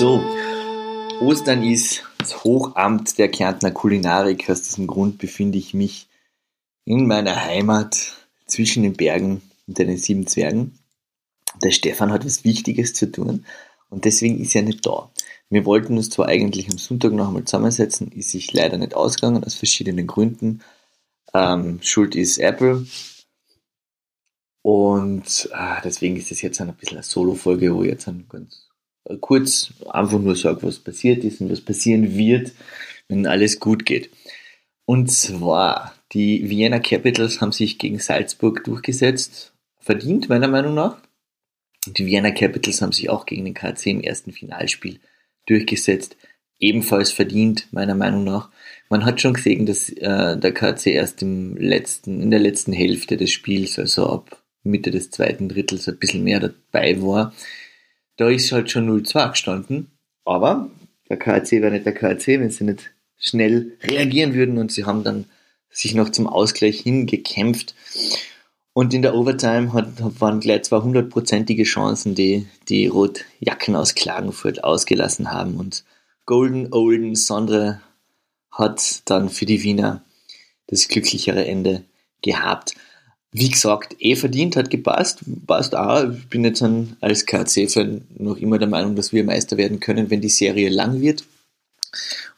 Ostern ist das Hochamt der Kärntner Kulinarik. Aus diesem Grund befinde ich mich in meiner Heimat zwischen den Bergen und den sieben Zwergen. Der Stefan hat was Wichtiges zu tun und deswegen ist er nicht da. Wir wollten uns zwar eigentlich am Sonntag noch einmal zusammensetzen, ist sich leider nicht ausgegangen, aus verschiedenen Gründen. Ähm, Schuld ist Apple. Und äh, deswegen ist das jetzt ein bisschen eine Solo-Folge, wo ich jetzt ganz äh, kurz einfach nur sage, was passiert ist und was passieren wird, wenn alles gut geht. Und zwar, die Vienna Capitals haben sich gegen Salzburg durchgesetzt. Verdient, meiner Meinung nach. Die Vienna Capitals haben sich auch gegen den KC im ersten Finalspiel durchgesetzt. Ebenfalls verdient, meiner Meinung nach. Man hat schon gesehen, dass äh, der KC erst im letzten, in der letzten Hälfte des Spiels, also ab Mitte des zweiten Drittels, ein bisschen mehr dabei war. Da ist halt schon 0-2 gestanden. Aber der KC wäre nicht der KC, wenn sie nicht schnell reagieren würden und sie haben dann sich noch zum Ausgleich hingekämpft. Und in der Overtime hat, waren gleich zwei hundertprozentige Chancen, die die Rotjacken aus Klagenfurt ausgelassen haben. Und Golden Olden Sondre hat dann für die Wiener das glücklichere Ende gehabt. Wie gesagt, eh verdient, hat gepasst, passt auch. Ich bin jetzt als KC-Fan noch immer der Meinung, dass wir Meister werden können, wenn die Serie lang wird.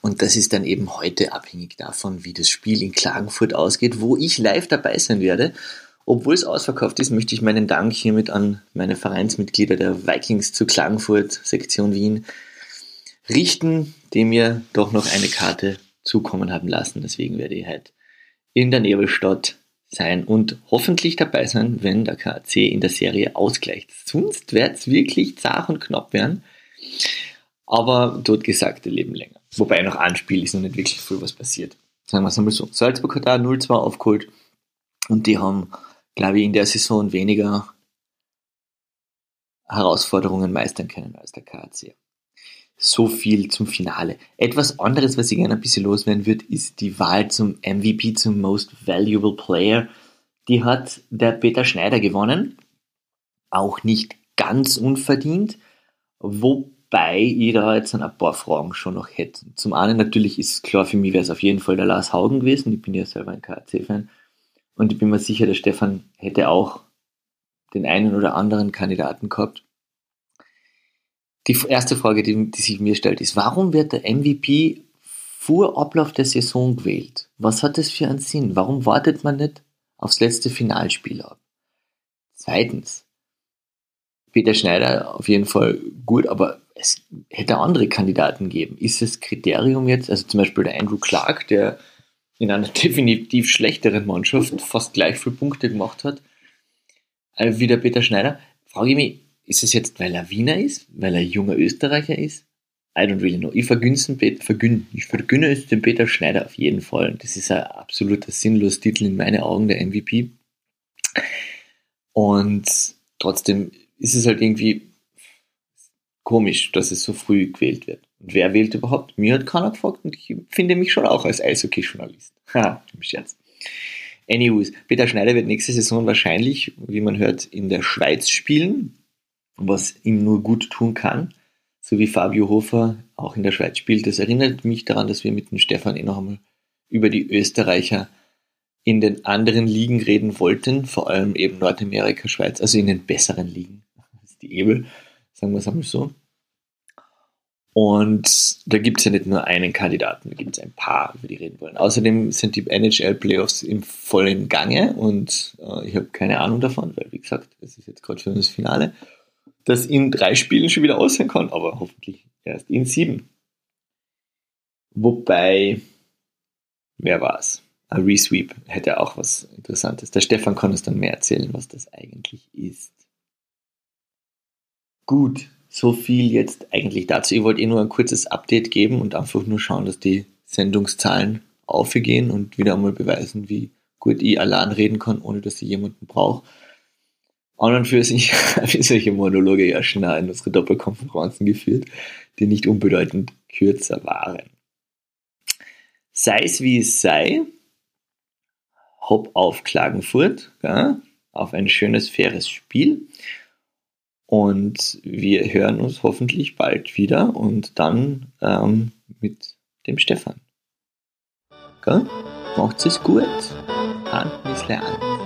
Und das ist dann eben heute abhängig davon, wie das Spiel in Klagenfurt ausgeht, wo ich live dabei sein werde. Obwohl es ausverkauft ist, möchte ich meinen Dank hiermit an meine Vereinsmitglieder der Vikings zu Klagenfurt, Sektion Wien, richten, die mir doch noch eine Karte zukommen haben lassen. Deswegen werde ich halt in der Nebelstadt sein und hoffentlich dabei sein, wenn der KC in der Serie ausgleicht. Sonst wird es wirklich zart und knapp werden. Aber dort gesagte leben länger. Wobei noch ein Spiel ist noch nicht wirklich viel was passiert. Sagen wir es einmal so. Salzburg hat da 0-2 aufgeholt und die haben glaube ich, in der Saison weniger Herausforderungen meistern können als der KAC. So viel zum Finale. Etwas anderes, was ich gerne ein bisschen loswerden würde, ist die Wahl zum MVP, zum Most Valuable Player. Die hat der Peter Schneider gewonnen. Auch nicht ganz unverdient. Wobei ich da jetzt ein paar Fragen schon noch hätte. Zum einen natürlich ist klar, für mich wäre es auf jeden Fall der Lars Haugen gewesen. Ich bin ja selber ein KAC-Fan. Und ich bin mir sicher, der Stefan hätte auch den einen oder anderen Kandidaten gehabt. Die erste Frage, die, die sich mir stellt, ist, warum wird der MVP vor Ablauf der Saison gewählt? Was hat das für einen Sinn? Warum wartet man nicht aufs letzte Finalspiel ab? Zweitens, Peter Schneider auf jeden Fall gut, aber es hätte andere Kandidaten geben. Ist das Kriterium jetzt, also zum Beispiel der Andrew Clark, der in einer definitiv schlechteren Mannschaft fast gleich viele Punkte gemacht hat äh, wie der Peter Schneider, frage ich mich, ist es jetzt, weil er Wiener ist, weil er junger Österreicher ist? I don't really know. Ich vergünste vergün, ich vergünne es dem Peter Schneider auf jeden Fall. Das ist ein absoluter sinnlos Titel in meinen Augen, der MVP. Und trotzdem ist es halt irgendwie komisch, dass es so früh gewählt wird. Und wer wählt überhaupt? Mir hat keiner gefragt und ich finde mich schon auch als Eishockey-Journalist. Ha, im Scherz. Anyways, Peter Schneider wird nächste Saison wahrscheinlich, wie man hört, in der Schweiz spielen, was ihm nur gut tun kann. So wie Fabio Hofer auch in der Schweiz spielt. Das erinnert mich daran, dass wir mit dem Stefan eh noch einmal über die Österreicher in den anderen Ligen reden wollten, vor allem eben Nordamerika, Schweiz, also in den besseren Ligen. Ist die Ebel, sagen wir es einmal so. Und da gibt es ja nicht nur einen Kandidaten, da gibt es ein paar, über die reden wollen. Außerdem sind die NHL-Playoffs im vollen Gange und äh, ich habe keine Ahnung davon, weil wie gesagt, es ist jetzt gerade uns das Finale, das in drei Spielen schon wieder aussehen kann, aber hoffentlich erst in sieben. Wobei, wer war's? Ein Resweep hätte auch was Interessantes. Der Stefan kann uns dann mehr erzählen, was das eigentlich ist. Gut, so viel jetzt eigentlich dazu. Ich wollte eh nur ein kurzes Update geben und einfach nur schauen, dass die Sendungszahlen aufgehen und wieder einmal beweisen, wie gut ich allein reden kann, ohne dass ich jemanden brauche. An und für sich ich solche Monologe ja schon in unsere Doppelkonferenzen geführt, die nicht unbedeutend kürzer waren. Sei es wie es sei, hopp auf Klagenfurt, ja, auf ein schönes, faires Spiel. Und wir hören uns hoffentlich bald wieder und dann ähm, mit dem Stefan. Gell? Macht's es gut. Hand bis an.